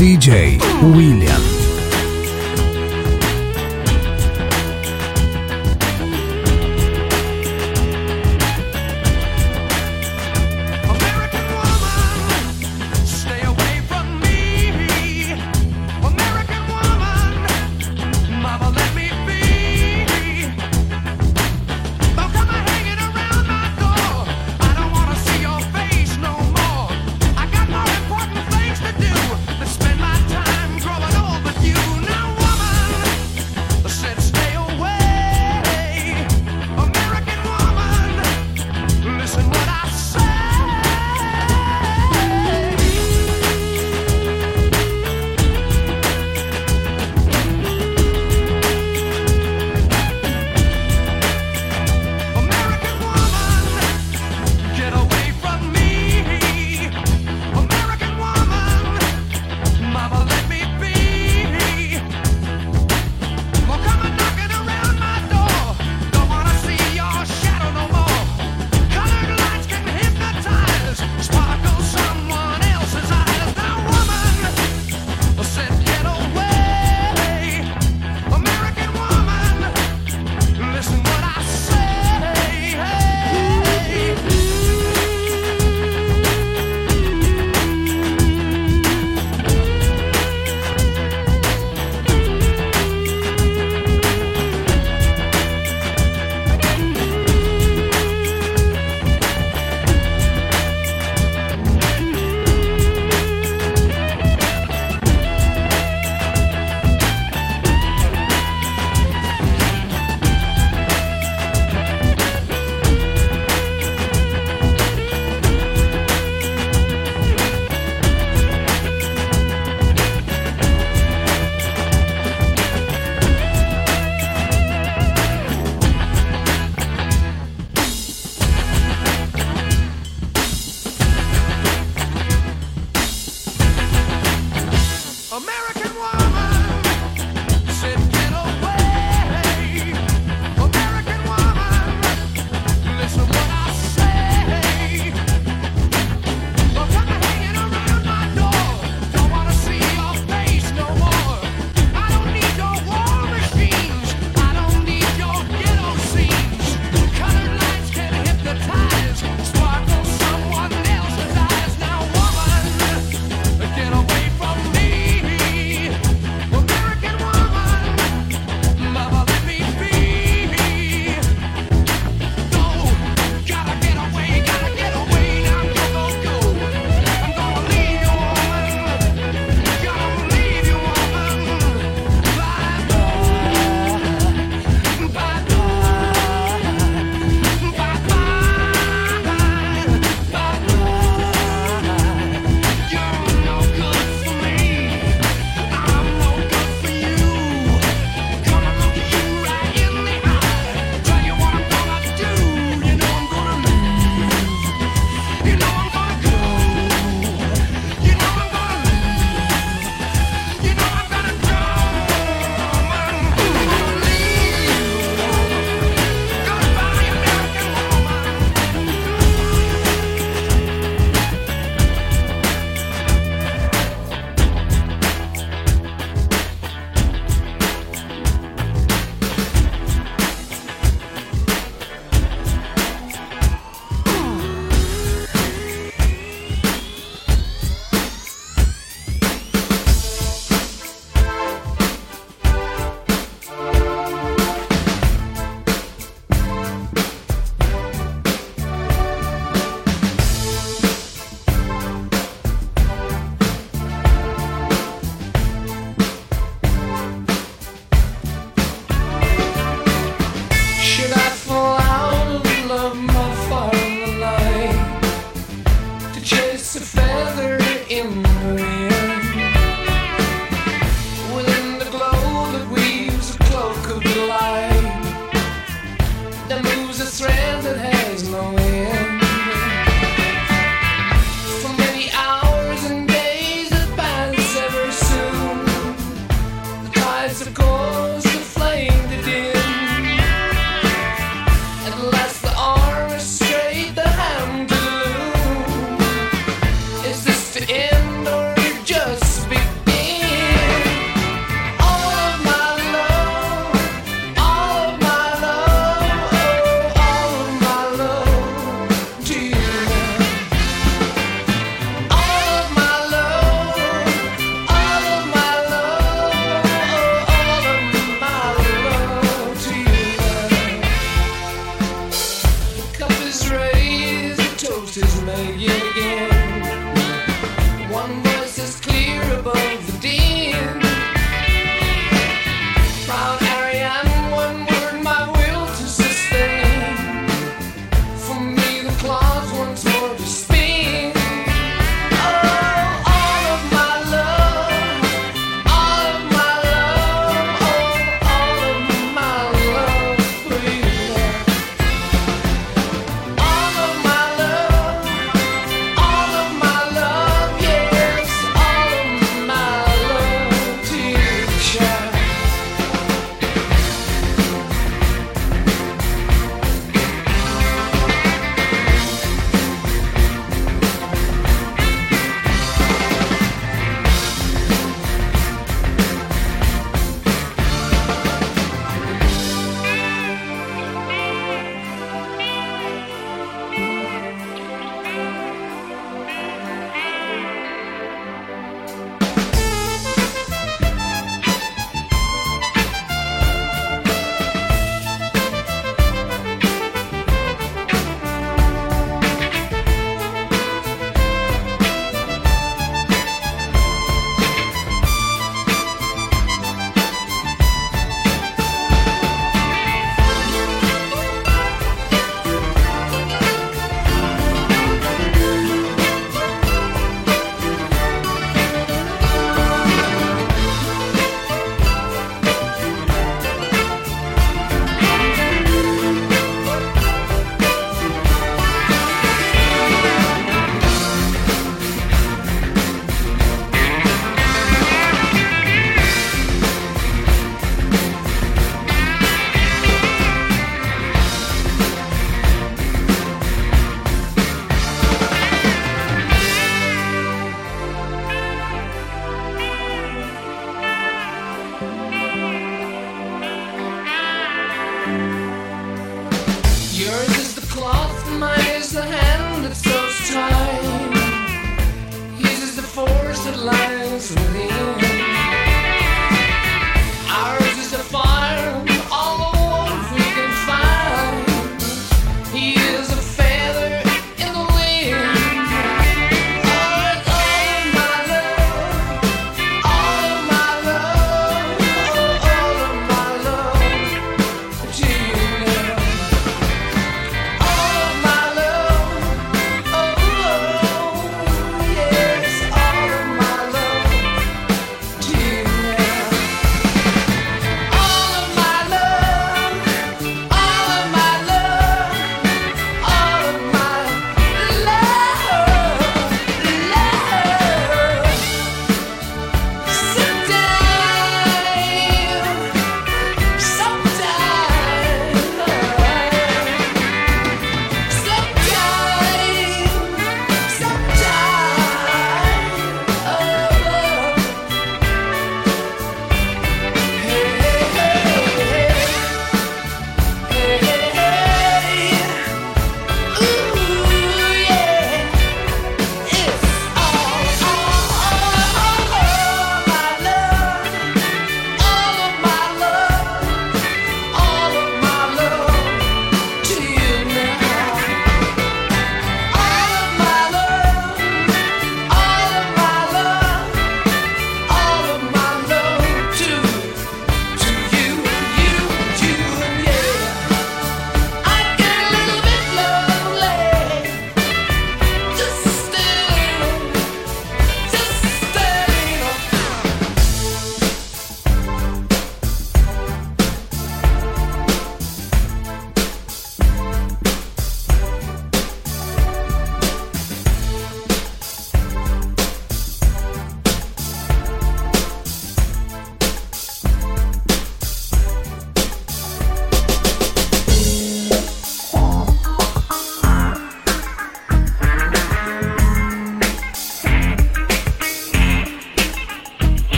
DJ William.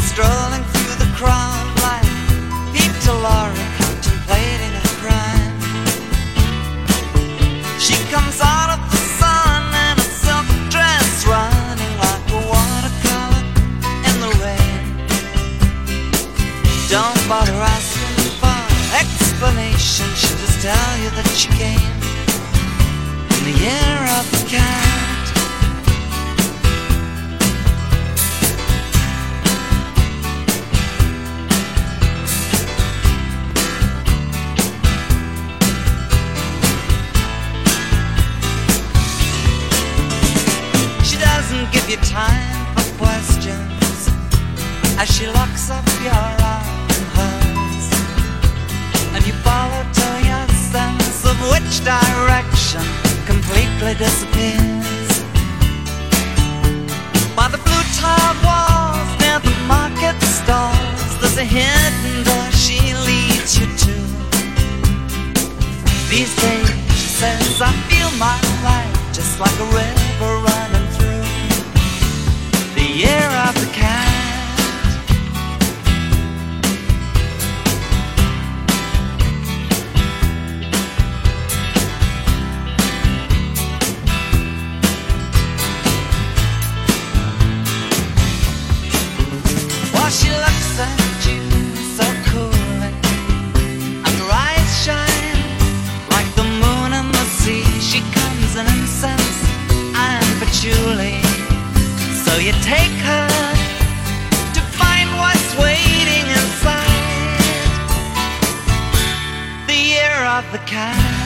Strolling through the crowd like Peter Lorre contemplating a crime. She comes out of the sun in a silk dress, running like a watercolor in the rain. Don't bother asking for explanation. She'll just tell you that she came in the year of the cat. As she locks up your arm in hers, and you follow till your sense of which direction completely disappears. By the blue tiled walls near the market stalls, there's a hidden door she leads you to. These days, she says, I feel my life just like a river running through the year of the cat. Of the cat.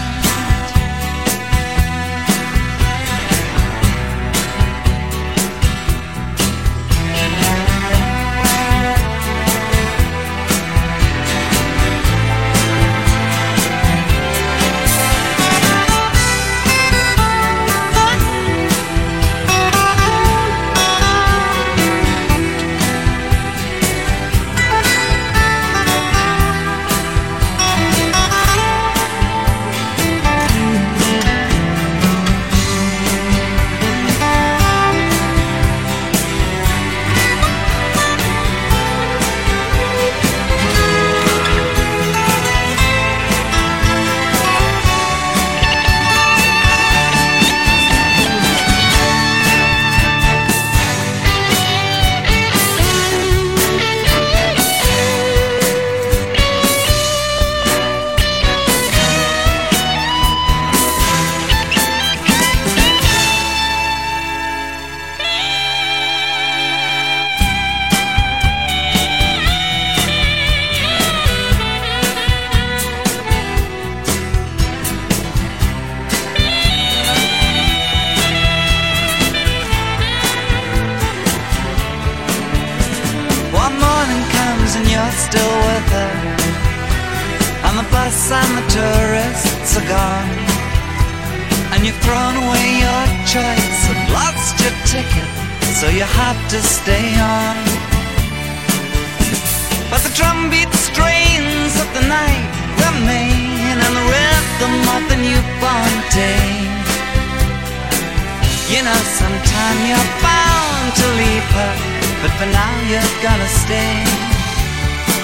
Know, sometime you're bound to leave her, but for now you're gonna stay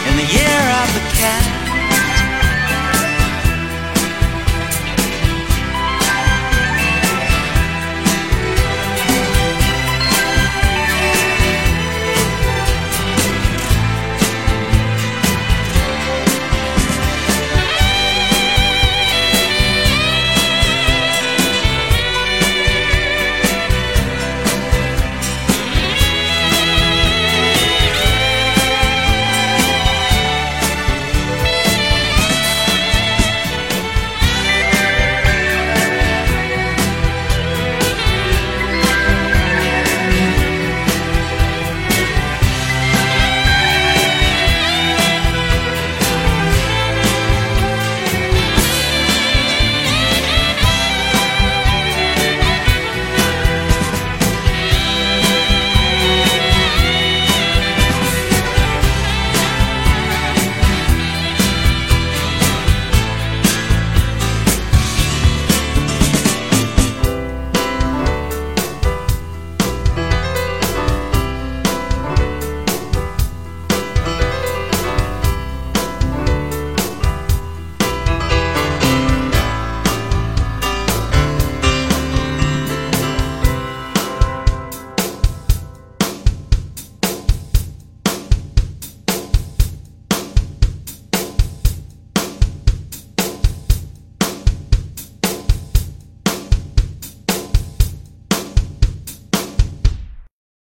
in the year of the cat.